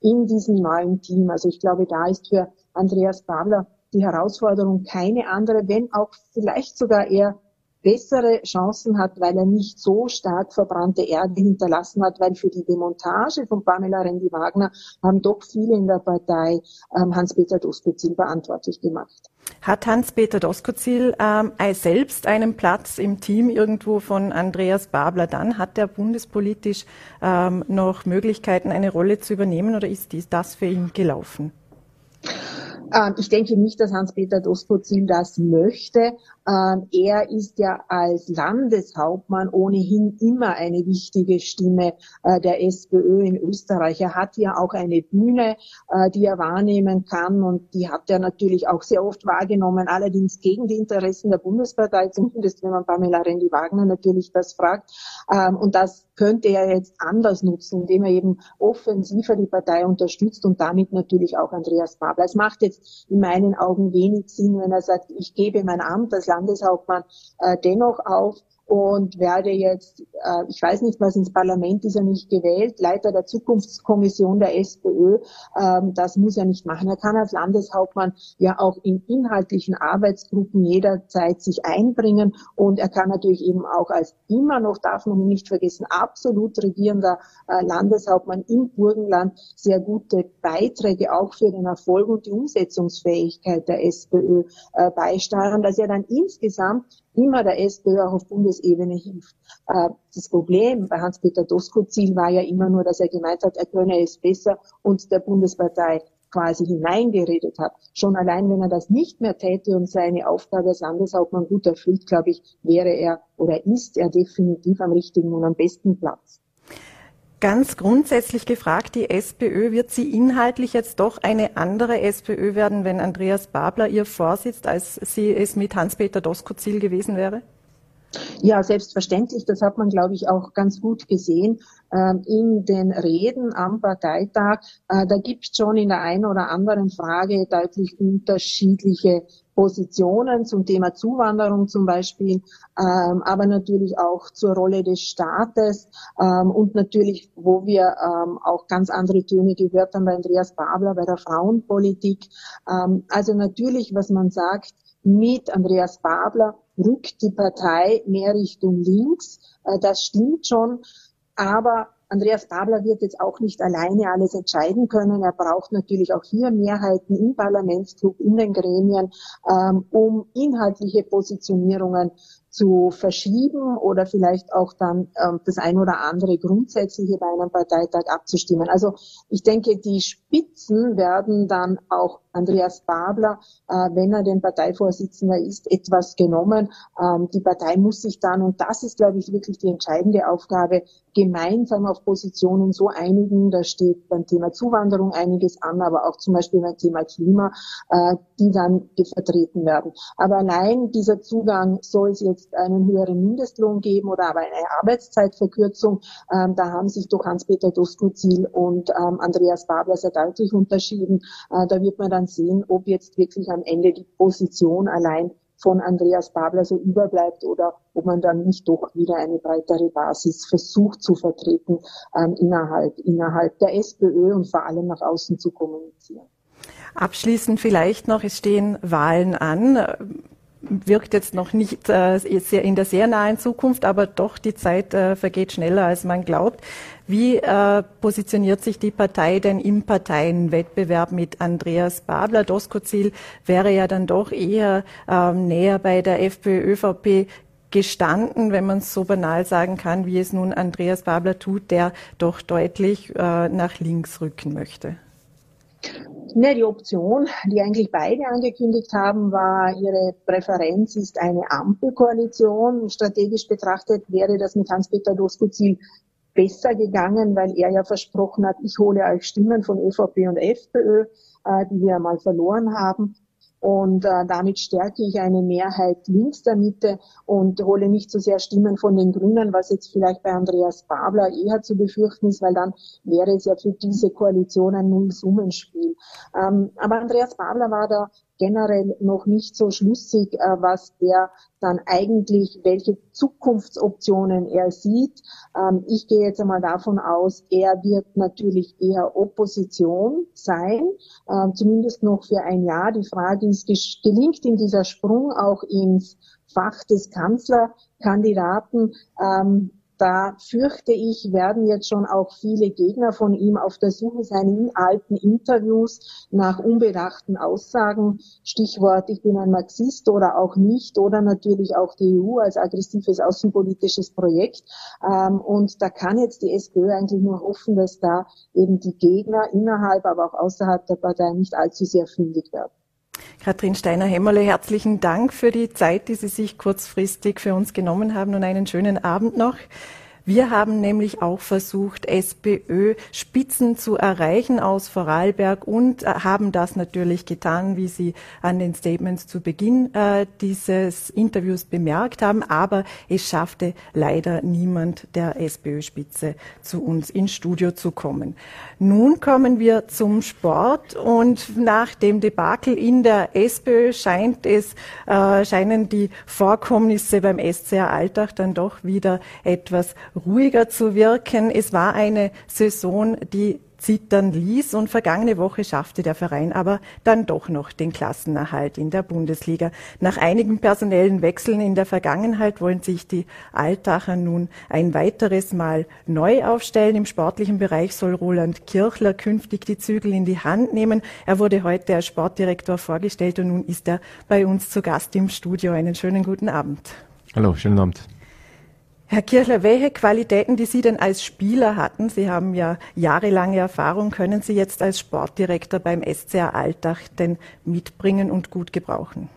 in diesem neuen Team. Also ich glaube, da ist für Andreas Babler die Herausforderung keine andere, wenn auch vielleicht sogar eher bessere Chancen hat, weil er nicht so stark verbrannte Erde hinterlassen hat, weil für die Demontage von Pamela Rendi-Wagner haben doch viele in der Partei ähm, Hans-Peter Doskozil verantwortlich gemacht. Hat Hans-Peter Doskozil ähm, selbst einen Platz im Team irgendwo von Andreas Babler? Dann hat er bundespolitisch ähm, noch Möglichkeiten, eine Rolle zu übernehmen oder ist dies das für ihn gelaufen? Ähm, ich denke nicht, dass Hans-Peter Doskozil das möchte. Ähm, er ist ja als Landeshauptmann ohnehin immer eine wichtige Stimme äh, der SPÖ in Österreich. Er hat ja auch eine Bühne, äh, die er wahrnehmen kann und die hat er natürlich auch sehr oft wahrgenommen, allerdings gegen die Interessen der Bundespartei, zumindest wenn man Pamela Rendi-Wagner natürlich das fragt. Ähm, und das könnte er jetzt anders nutzen, indem er eben offensiver die Partei unterstützt und damit natürlich auch Andreas Babler. Es macht jetzt in meinen Augen wenig Sinn, wenn er sagt, ich gebe mein Amt als Landeshauptmann äh, dennoch auf und werde jetzt, äh, ich weiß nicht, was ins Parlament ist er nicht gewählt, Leiter der Zukunftskommission der SPÖ. Ähm, das muss er nicht machen. Er kann als Landeshauptmann ja auch in inhaltlichen Arbeitsgruppen jederzeit sich einbringen und er kann natürlich eben auch als immer noch, darf man nicht vergessen, absolut regierender äh, Landeshauptmann im Burgenland sehr gute Beiträge auch für den Erfolg und die Umsetzungsfähigkeit der SPÖ äh, beisteuern, dass er dann insgesamt immer der SPÖ auch auf Bundesebene hilft. Äh, das Problem bei Hans-Peter Doskozil war ja immer nur, dass er gemeint hat, er könne es besser und der Bundespartei quasi hineingeredet hat. Schon allein, wenn er das nicht mehr täte und seine Aufgabe als Landeshauptmann gut erfüllt, glaube ich, wäre er oder ist er definitiv am richtigen und am besten Platz. Ganz grundsätzlich gefragt, die SPÖ, wird sie inhaltlich jetzt doch eine andere SPÖ werden, wenn Andreas Babler ihr vorsitzt, als sie es mit Hans-Peter Doskozil gewesen wäre? Ja, selbstverständlich. Das hat man, glaube ich, auch ganz gut gesehen äh, in den Reden am Parteitag. Äh, da gibt es schon in der einen oder anderen Frage deutlich unterschiedliche Positionen zum Thema Zuwanderung zum Beispiel, ähm, aber natürlich auch zur Rolle des Staates ähm, und natürlich, wo wir ähm, auch ganz andere Töne gehört haben bei Andreas Babler bei der Frauenpolitik. Ähm, also natürlich, was man sagt, mit Andreas Babler rückt die Partei mehr Richtung links. Äh, das stimmt schon. Aber Andreas Babler wird jetzt auch nicht alleine alles entscheiden können. Er braucht natürlich auch hier Mehrheiten im Parlamentsclub, in den Gremien, ähm, um inhaltliche Positionierungen zu verschieben oder vielleicht auch dann ähm, das ein oder andere Grundsätzliche bei einem Parteitag abzustimmen. Also ich denke, die Spitzen werden dann auch Andreas Babler, äh, wenn er den Parteivorsitzender ist, etwas genommen. Ähm, die Partei muss sich dann, und das ist, glaube ich, wirklich die entscheidende Aufgabe, gemeinsam auf Positionen so einigen. Da steht beim Thema Zuwanderung einiges an, aber auch zum Beispiel beim Thema Klima, äh, die dann vertreten werden. Aber allein dieser Zugang, soll es jetzt einen höheren Mindestlohn geben oder aber eine Arbeitszeitverkürzung, ähm, da haben sich doch Hans-Peter Doskozil und ähm, Andreas Babler sehr deutlich unterschieden. Äh, da wird man dann sehen, ob jetzt wirklich am Ende die Position allein von Andreas Babler so überbleibt oder ob man dann nicht doch wieder eine breitere Basis versucht zu vertreten ähm, innerhalb, innerhalb der SPÖ und vor allem nach außen zu kommunizieren. Abschließend vielleicht noch, es stehen Wahlen an wirkt jetzt noch nicht äh, in der sehr nahen Zukunft, aber doch die Zeit äh, vergeht schneller, als man glaubt. Wie äh, positioniert sich die Partei denn im Parteienwettbewerb mit Andreas Babler? Doskozil wäre ja dann doch eher ähm, näher bei der FPÖ-ÖVP gestanden, wenn man es so banal sagen kann, wie es nun Andreas Babler tut, der doch deutlich äh, nach links rücken möchte. Ne, die Option, die eigentlich beide angekündigt haben, war, ihre Präferenz ist eine Ampelkoalition. Strategisch betrachtet wäre das mit Hans-Peter Doskozil besser gegangen, weil er ja versprochen hat, ich hole euch Stimmen von ÖVP und FPÖ, äh, die wir mal verloren haben. Und äh, damit stärke ich eine Mehrheit links der Mitte und hole nicht so sehr Stimmen von den Grünen, was jetzt vielleicht bei Andreas Babler eher zu befürchten ist, weil dann wäre es ja für diese Koalition ein Nullsummenspiel. Ähm, aber Andreas Babler war da generell noch nicht so schlüssig, äh, was er dann eigentlich, welche Zukunftsoptionen er sieht. Ähm, ich gehe jetzt einmal davon aus, er wird natürlich eher Opposition sein, äh, zumindest noch für ein Jahr. Die Frage ist, gelingt ihm dieser Sprung auch ins Fach des Kanzlerkandidaten? Da fürchte ich, werden jetzt schon auch viele Gegner von ihm auf der Suche sein in alten Interviews nach unbedachten Aussagen. Stichwort, ich bin ein Marxist oder auch nicht oder natürlich auch die EU als aggressives außenpolitisches Projekt. Ähm, und da kann jetzt die SPÖ eigentlich nur hoffen, dass da eben die Gegner innerhalb, aber auch außerhalb der Partei nicht allzu sehr fündig werden. Katrin Steiner-Hämmerle, herzlichen Dank für die Zeit, die Sie sich kurzfristig für uns genommen haben und einen schönen Abend noch. Wir haben nämlich auch versucht, SPÖ-Spitzen zu erreichen aus Vorarlberg und äh, haben das natürlich getan, wie Sie an den Statements zu Beginn äh, dieses Interviews bemerkt haben. Aber es schaffte leider niemand der SPÖ-Spitze zu uns ins Studio zu kommen. Nun kommen wir zum Sport und nach dem Debakel in der SPÖ scheint es, äh, scheinen die Vorkommnisse beim SCR Alltag dann doch wieder etwas ruhiger zu wirken. Es war eine Saison, die zittern ließ und vergangene Woche schaffte der Verein aber dann doch noch den Klassenerhalt in der Bundesliga. Nach einigen personellen Wechseln in der Vergangenheit wollen sich die Altacher nun ein weiteres Mal neu aufstellen. Im sportlichen Bereich soll Roland Kirchler künftig die Zügel in die Hand nehmen. Er wurde heute als Sportdirektor vorgestellt und nun ist er bei uns zu Gast im Studio. Einen schönen guten Abend. Hallo, schönen Abend. Herr Kirchler, welche Qualitäten, die Sie denn als Spieler hatten, Sie haben ja jahrelange Erfahrung, können Sie jetzt als Sportdirektor beim SCR Alltag denn mitbringen und gut gebrauchen?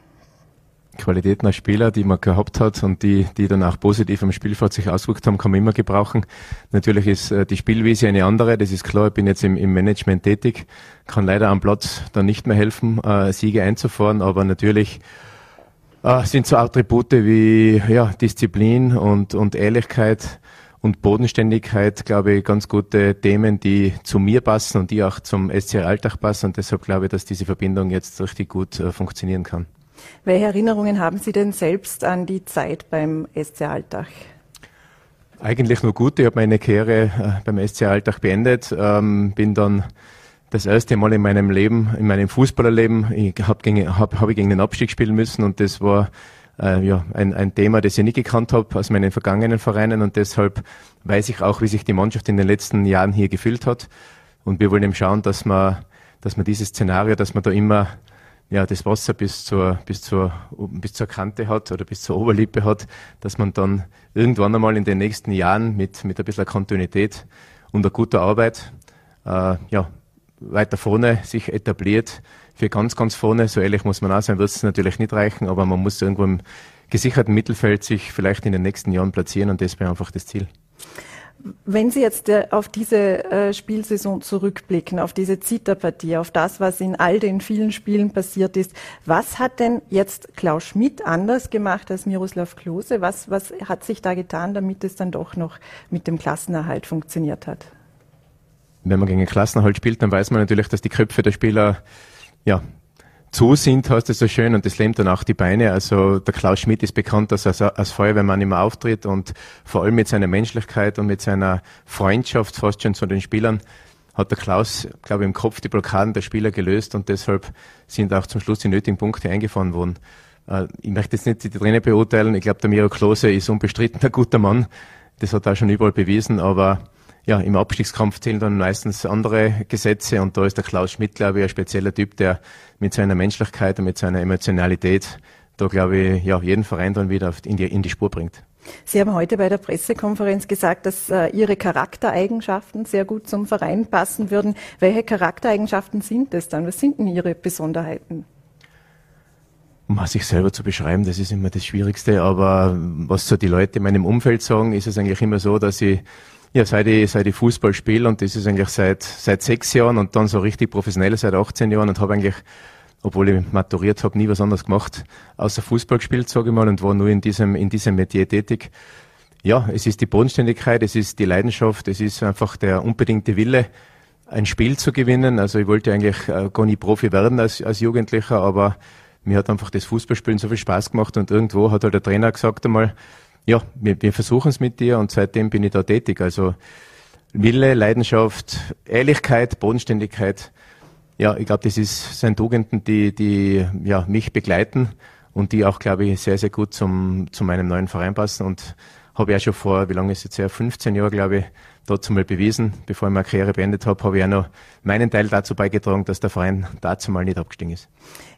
Qualitäten als Spieler, die man gehabt hat und die, die dann auch positiv am Spielfeld sich ausgewirkt haben, kann man immer gebrauchen. Natürlich ist äh, die Spielwiese eine andere, das ist klar. Ich bin jetzt im, im Management tätig, kann leider am Platz dann nicht mehr helfen, äh, Siege einzufahren, aber natürlich äh, sind so Attribute wie ja, Disziplin und, und Ehrlichkeit und Bodenständigkeit, glaube ich, ganz gute Themen, die zu mir passen und die auch zum SCR Alltag passen. Und deshalb glaube ich, dass diese Verbindung jetzt richtig gut äh, funktionieren kann. Welche Erinnerungen haben Sie denn selbst an die Zeit beim SCR Alltag? Eigentlich nur gute. Ich habe meine Karriere äh, beim SCR Alltag beendet, ähm, bin dann das erste Mal in meinem Leben, in meinem Fußballerleben, habe hab, hab ich gegen den Abstieg spielen müssen und das war äh, ja, ein, ein Thema, das ich nicht gekannt habe aus meinen vergangenen Vereinen und deshalb weiß ich auch, wie sich die Mannschaft in den letzten Jahren hier gefühlt hat. Und wir wollen eben schauen, dass man, dass man dieses Szenario, dass man da immer ja, das Wasser bis zur, bis zur, bis zur Kante hat oder bis zur Oberlippe hat, dass man dann irgendwann einmal in den nächsten Jahren mit, mit ein bisschen Kontinuität und einer guten Arbeit, äh, ja, weiter vorne sich etabliert. Für ganz, ganz vorne, so ehrlich muss man auch sein, wird es natürlich nicht reichen, aber man muss irgendwo im gesicherten Mittelfeld sich vielleicht in den nächsten Jahren platzieren und das wäre einfach das Ziel. Wenn Sie jetzt äh, auf diese äh, Spielsaison zurückblicken, auf diese Zitterpartie, auf das, was in all den vielen Spielen passiert ist, was hat denn jetzt Klaus Schmidt anders gemacht als Miroslav Klose? Was, was hat sich da getan, damit es dann doch noch mit dem Klassenerhalt funktioniert hat? Wenn man gegen einen Klassenerhalt spielt, dann weiß man natürlich, dass die Köpfe der Spieler ja, zu sind, heißt es so schön, und das lähmt dann auch die Beine. Also der Klaus Schmidt ist bekannt, dass er als Feuerwehrmann immer auftritt und vor allem mit seiner Menschlichkeit und mit seiner Freundschaft fast schon zu den Spielern hat der Klaus, glaube ich, im Kopf die Blockaden der Spieler gelöst und deshalb sind auch zum Schluss die nötigen Punkte eingefahren worden. Äh, ich möchte jetzt nicht die Trainer beurteilen. Ich glaube, der Miro Klose ist unbestritten ein guter Mann. Das hat er schon überall bewiesen, aber ja, im Abstiegskampf zählen dann meistens andere Gesetze und da ist der Klaus Schmidt, glaube ich, ein spezieller Typ, der mit seiner Menschlichkeit und mit seiner Emotionalität da, glaube ich, ja, jeden Verein dann wieder in die, in die Spur bringt. Sie haben heute bei der Pressekonferenz gesagt, dass äh, Ihre Charaktereigenschaften sehr gut zum Verein passen würden. Welche Charaktereigenschaften sind es dann? Was sind denn Ihre Besonderheiten? Um sich selber zu beschreiben, das ist immer das Schwierigste, aber was so die Leute in meinem Umfeld sagen, ist es eigentlich immer so, dass ich ja, seit ich, seit ich Fußball spiele und das ist eigentlich seit, seit sechs Jahren und dann so richtig professionell seit 18 Jahren und habe eigentlich, obwohl ich maturiert habe, nie was anderes gemacht, außer Fußball gespielt, sage ich mal, und war nur in diesem, in diesem Metier tätig. Ja, es ist die Bodenständigkeit, es ist die Leidenschaft, es ist einfach der unbedingte Wille, ein Spiel zu gewinnen. Also ich wollte eigentlich äh, gar nicht Profi werden als, als Jugendlicher, aber mir hat einfach das Fußballspielen so viel Spaß gemacht und irgendwo hat halt der Trainer gesagt einmal, ja, wir, wir versuchen es mit dir und seitdem bin ich da tätig. Also Wille, Leidenschaft, Ehrlichkeit, Bodenständigkeit. Ja, ich glaube, das ist, sind Tugenden, die, die ja, mich begleiten und die auch, glaube ich, sehr, sehr gut zum, zu meinem neuen Verein passen. Und habe ja schon vor, wie lange ist jetzt her, 15 Jahre, glaube ich, dazu mal bewiesen. Bevor ich meine Karriere beendet habe, habe ich auch noch meinen Teil dazu beigetragen, dass der Verein dazu mal nicht abgestiegen ist.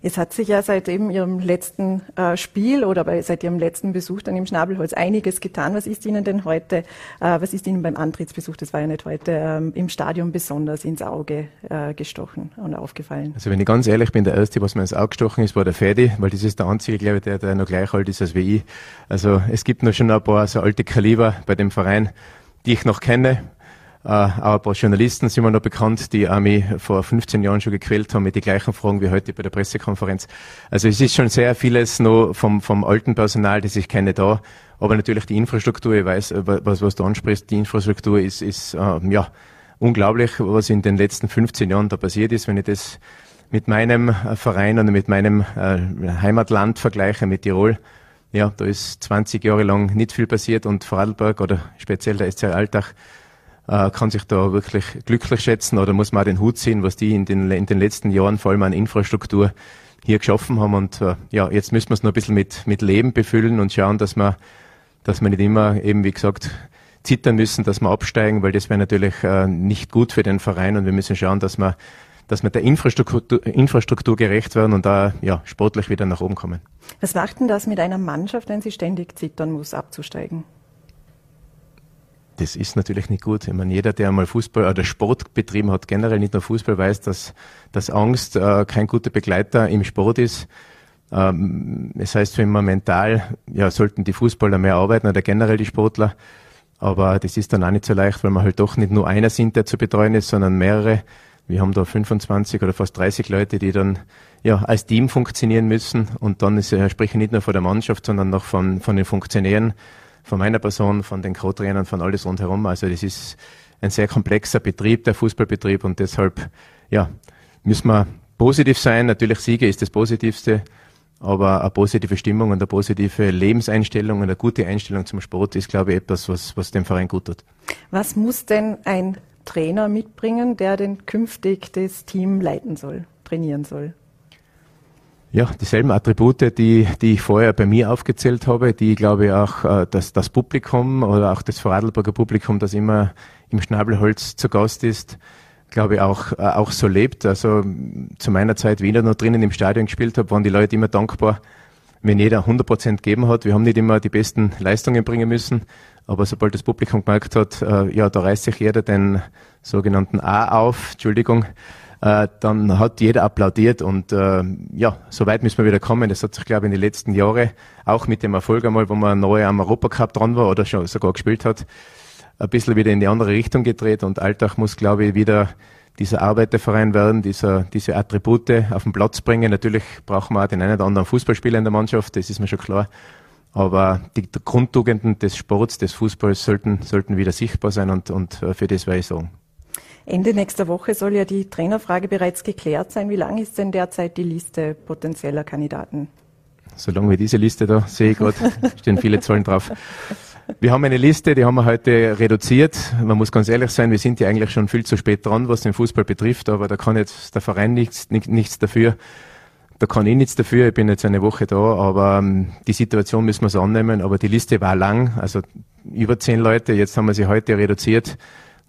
Es hat sich ja seit eben Ihrem letzten äh, Spiel oder bei, seit Ihrem letzten Besuch dann im Schnabelholz einiges getan. Was ist Ihnen denn heute, äh, was ist Ihnen beim Antrittsbesuch, das war ja nicht heute, ähm, im Stadion besonders ins Auge äh, gestochen und aufgefallen? Also wenn ich ganz ehrlich bin, der Erste, was mir ins Auge gestochen ist, war der Fedi, weil das ist der einzige, glaube ich, der, der noch gleich alt ist als wie ich. Also es gibt noch schon ein paar so alte Kaliber bei dem Verein, die ich noch kenne. Uh, auch ein paar Journalisten sind mir noch bekannt, die auch mich vor 15 Jahren schon gequält haben mit den gleichen Fragen wie heute bei der Pressekonferenz. Also es ist schon sehr vieles noch vom, vom alten Personal, das ich kenne, da. Aber natürlich die Infrastruktur, ich weiß, äh, was, was du ansprichst, die Infrastruktur ist, ist uh, ja unglaublich, was in den letzten 15 Jahren da passiert ist. Wenn ich das mit meinem Verein oder mit meinem uh, Heimatland vergleiche, mit Tirol, ja, da ist 20 Jahre lang nicht viel passiert und Vorarlberg oder speziell der SC Alltag äh, kann sich da wirklich glücklich schätzen oder muss man auch den Hut ziehen, was die in den, in den letzten Jahren vor allem an Infrastruktur hier geschaffen haben. Und äh, ja, jetzt müssen wir es noch ein bisschen mit, mit Leben befüllen und schauen, dass wir, dass wir nicht immer eben, wie gesagt, zittern müssen, dass wir absteigen, weil das wäre natürlich äh, nicht gut für den Verein und wir müssen schauen, dass wir dass wir der Infrastruktur, Infrastruktur gerecht werden und da ja, sportlich wieder nach oben kommen. Was macht denn das mit einer Mannschaft, wenn sie ständig zittern muss, abzusteigen? das ist natürlich nicht gut. Ich meine, jeder, der einmal Fußball oder Sport betrieben hat, generell nicht nur Fußball, weiß, dass, dass Angst äh, kein guter Begleiter im Sport ist. Ähm, das heißt für immer mental, ja, sollten die Fußballer mehr arbeiten oder generell die Sportler. Aber das ist dann auch nicht so leicht, weil man halt doch nicht nur einer sind, der zu betreuen ist, sondern mehrere. Wir haben da 25 oder fast 30 Leute, die dann ja als Team funktionieren müssen. Und dann ist, äh, spreche ich nicht nur von der Mannschaft, sondern noch von, von den Funktionären von meiner Person, von den Co-Trainern, von alles rundherum. Also das ist ein sehr komplexer Betrieb, der Fußballbetrieb und deshalb, ja, müssen wir positiv sein. Natürlich Siege ist das Positivste, aber eine positive Stimmung und eine positive Lebenseinstellung und eine gute Einstellung zum Sport ist, glaube ich, etwas, was, was dem Verein gut tut. Was muss denn ein Trainer mitbringen, der denn künftig das Team leiten soll, trainieren soll? Ja, dieselben Attribute, die, die ich vorher bei mir aufgezählt habe, die glaube ich auch äh, dass das Publikum oder auch das Vorarlberger Publikum, das immer im Schnabelholz zu Gast ist, glaube ich auch, äh, auch so lebt. Also zu meiner Zeit, wie ich noch drinnen im Stadion gespielt habe, waren die Leute immer dankbar, wenn jeder 100 Prozent gegeben hat. Wir haben nicht immer die besten Leistungen bringen müssen, aber sobald das Publikum gemerkt hat, äh, ja, da reißt sich jeder den sogenannten A auf, Entschuldigung, äh, dann hat jeder applaudiert und äh, ja, so weit müssen wir wieder kommen. Das hat sich, glaube ich, in den letzten Jahren, auch mit dem Erfolg einmal, wo man neu am Europacup dran war oder schon sogar gespielt hat, ein bisschen wieder in die andere Richtung gedreht und Alltag muss, glaube ich, wieder dieser Arbeiterverein werden, dieser, diese Attribute auf den Platz bringen. Natürlich brauchen wir auch den einen oder anderen Fußballspieler in der Mannschaft, das ist mir schon klar. Aber die Grundtugenden des Sports, des Fußballs sollten, sollten wieder sichtbar sein und, und äh, für das werde ich sagen. Ende nächster Woche soll ja die Trainerfrage bereits geklärt sein. Wie lang ist denn derzeit die Liste potenzieller Kandidaten? Solange wir diese Liste da sehe ich gerade, stehen viele Zahlen drauf. Wir haben eine Liste, die haben wir heute reduziert. Man muss ganz ehrlich sein, wir sind ja eigentlich schon viel zu spät dran, was den Fußball betrifft, aber da kann jetzt der Verein nichts, nichts dafür. Da kann ich nichts dafür, ich bin jetzt eine Woche da, aber ähm, die Situation müssen wir so annehmen. Aber die Liste war lang, also über zehn Leute, jetzt haben wir sie heute reduziert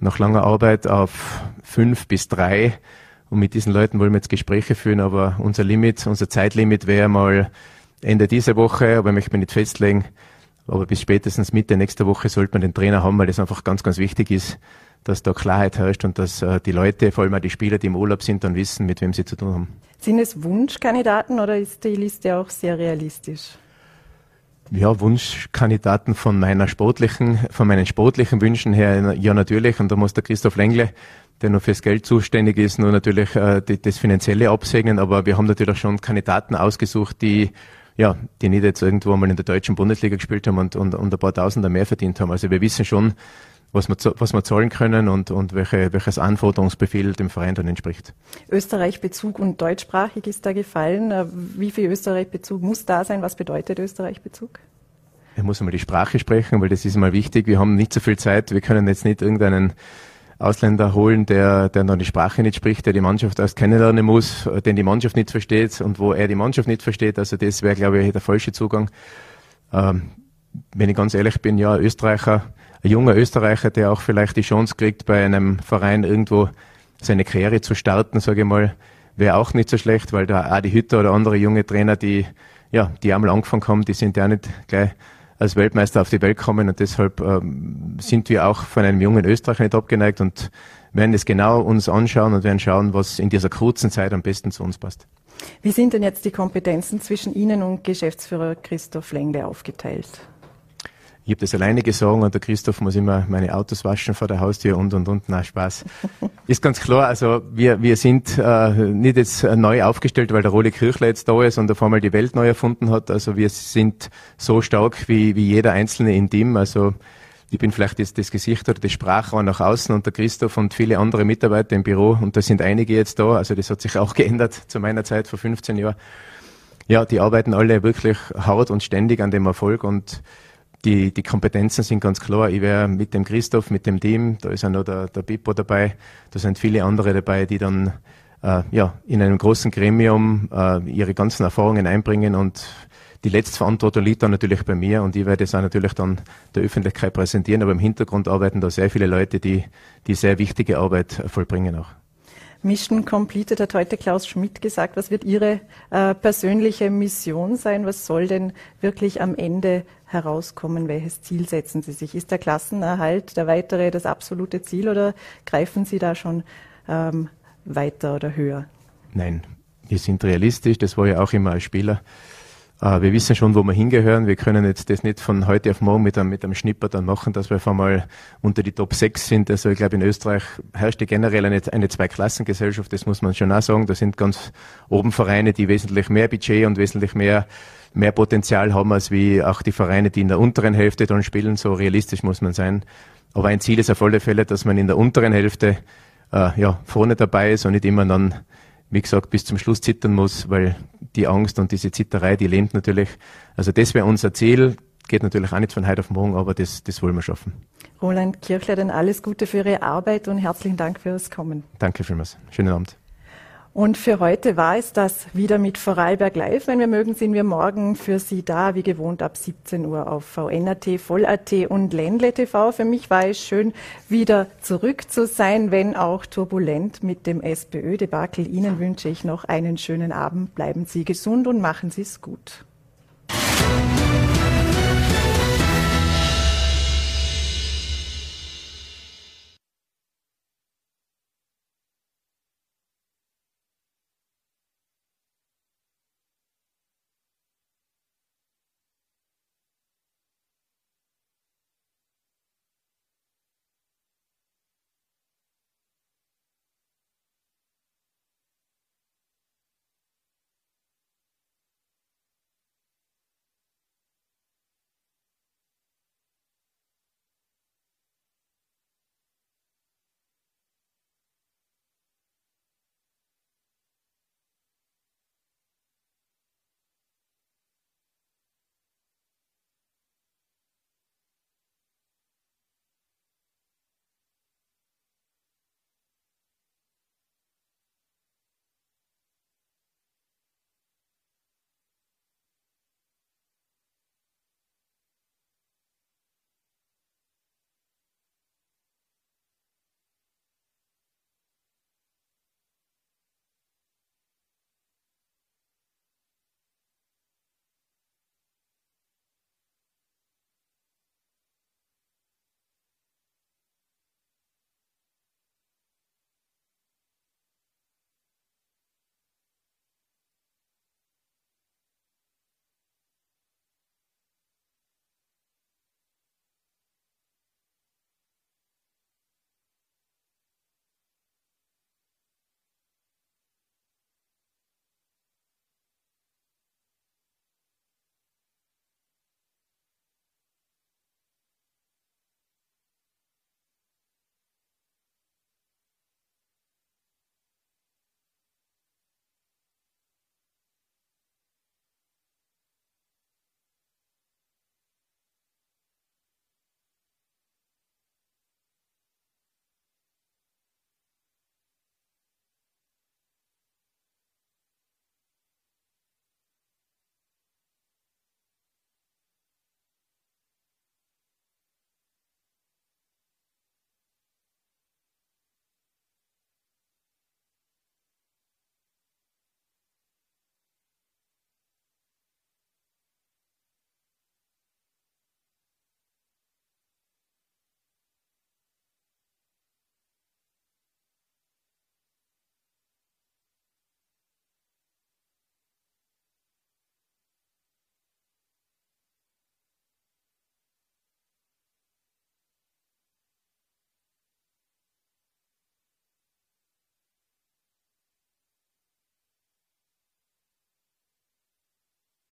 nach langer Arbeit auf fünf bis drei. Und mit diesen Leuten wollen wir jetzt Gespräche führen, aber unser Limit, unser Zeitlimit wäre mal Ende dieser Woche, aber ich möchte mich nicht festlegen. Aber bis spätestens Mitte nächster Woche sollte man den Trainer haben, weil das einfach ganz, ganz wichtig ist, dass da Klarheit herrscht und dass äh, die Leute, vor allem auch die Spieler, die im Urlaub sind, dann wissen, mit wem sie zu tun haben. Sind es Wunschkandidaten oder ist die Liste auch sehr realistisch? Ja, Wunschkandidaten von meiner sportlichen, von meinen sportlichen Wünschen her, ja natürlich. Und da muss der Christoph Lengle, der nur fürs Geld zuständig ist, nur natürlich äh, die, das Finanzielle absegnen. Aber wir haben natürlich schon Kandidaten ausgesucht, die ja, die nicht jetzt irgendwo mal in der deutschen Bundesliga gespielt haben und, und, und ein paar Tausender mehr verdient haben. Also wir wissen schon, was wir, was wir zahlen können und, und welche, welches Anforderungsbefehl dem Verein dann entspricht. Österreich-Bezug und deutschsprachig ist da gefallen. Äh, wie viel Österreich-Bezug muss da sein? Was bedeutet Österreich-Bezug? Ich muss einmal die Sprache sprechen, weil das ist mal wichtig. Wir haben nicht so viel Zeit. Wir können jetzt nicht irgendeinen Ausländer holen, der, der noch die Sprache nicht spricht, der die Mannschaft erst kennenlernen muss, den die Mannschaft nicht versteht und wo er die Mannschaft nicht versteht. Also das wäre, glaube ich, der falsche Zugang. Ähm, wenn ich ganz ehrlich bin, ja, Österreicher, ein junger Österreicher, der auch vielleicht die Chance kriegt, bei einem Verein irgendwo seine Karriere zu starten, sage ich mal, wäre auch nicht so schlecht, weil da die Hütter oder andere junge Trainer, die ja, die einmal angefangen haben, die sind ja nicht gleich als Weltmeister auf die Welt kommen und deshalb ähm, sind wir auch von einem jungen Österreicher nicht abgeneigt und werden es genau uns anschauen und werden schauen, was in dieser kurzen Zeit am besten zu uns passt. Wie sind denn jetzt die Kompetenzen zwischen Ihnen und Geschäftsführer Christoph Lengle aufgeteilt? Ich habe das alleine gesorgt und der Christoph muss immer meine Autos waschen vor der Haustür und und und. Na Spaß. Ist ganz klar, also wir, wir sind äh, nicht jetzt neu aufgestellt, weil der Roli Kirchler jetzt da ist und auf einmal die Welt neu erfunden hat. Also wir sind so stark wie, wie jeder Einzelne in dem. Also ich bin vielleicht jetzt das Gesicht oder das Sprachrohr nach außen und der Christoph und viele andere Mitarbeiter im Büro und da sind einige jetzt da. Also das hat sich auch geändert zu meiner Zeit vor 15 Jahren. Ja, die arbeiten alle wirklich hart und ständig an dem Erfolg und die, die Kompetenzen sind ganz klar. Ich wäre mit dem Christoph, mit dem Team, da ist ja noch der, der Bippo dabei, da sind viele andere dabei, die dann äh, ja, in einem großen Gremium äh, ihre ganzen Erfahrungen einbringen und die letzte Verantwortung liegt dann natürlich bei mir und ich werde es auch natürlich dann der Öffentlichkeit präsentieren, aber im Hintergrund arbeiten da sehr viele Leute, die, die sehr wichtige Arbeit vollbringen auch. Mission Completed hat heute Klaus Schmidt gesagt. Was wird Ihre äh, persönliche Mission sein? Was soll denn wirklich am Ende herauskommen? Welches Ziel setzen Sie sich? Ist der Klassenerhalt der weitere das absolute Ziel oder greifen Sie da schon ähm, weiter oder höher? Nein, wir sind realistisch. Das war ja auch immer als Spieler wir wissen schon, wo wir hingehören. Wir können jetzt das nicht von heute auf morgen mit einem, mit einem Schnipper dann machen, dass wir auf einmal unter die Top 6 sind. Also ich glaube, in Österreich herrscht generell eine, eine Zweiklassengesellschaft, das muss man schon auch sagen. Da sind ganz oben Vereine, die wesentlich mehr Budget und wesentlich mehr mehr Potenzial haben als wie auch die Vereine, die in der unteren Hälfte dann spielen. So realistisch muss man sein. Aber ein Ziel ist auf alle Fälle, dass man in der unteren Hälfte äh, ja, vorne dabei ist und nicht immer dann wie gesagt, bis zum Schluss zittern muss, weil die Angst und diese Zitterei, die lähmt natürlich. Also das wäre unser Ziel. Geht natürlich auch nicht von heute auf morgen, aber das, das wollen wir schaffen. Roland Kirchler, dann alles Gute für Ihre Arbeit und herzlichen Dank fürs Kommen. Danke vielmals. Schönen Abend. Und für heute war es das wieder mit Vorarlberg Live. Wenn wir mögen, sind wir morgen für Sie da, wie gewohnt ab 17 Uhr auf VNAT, Voll.at und Ländle TV. Für mich war es schön, wieder zurück zu sein, wenn auch turbulent mit dem SPÖ-Debakel. Ihnen wünsche ich noch einen schönen Abend. Bleiben Sie gesund und machen Sie es gut.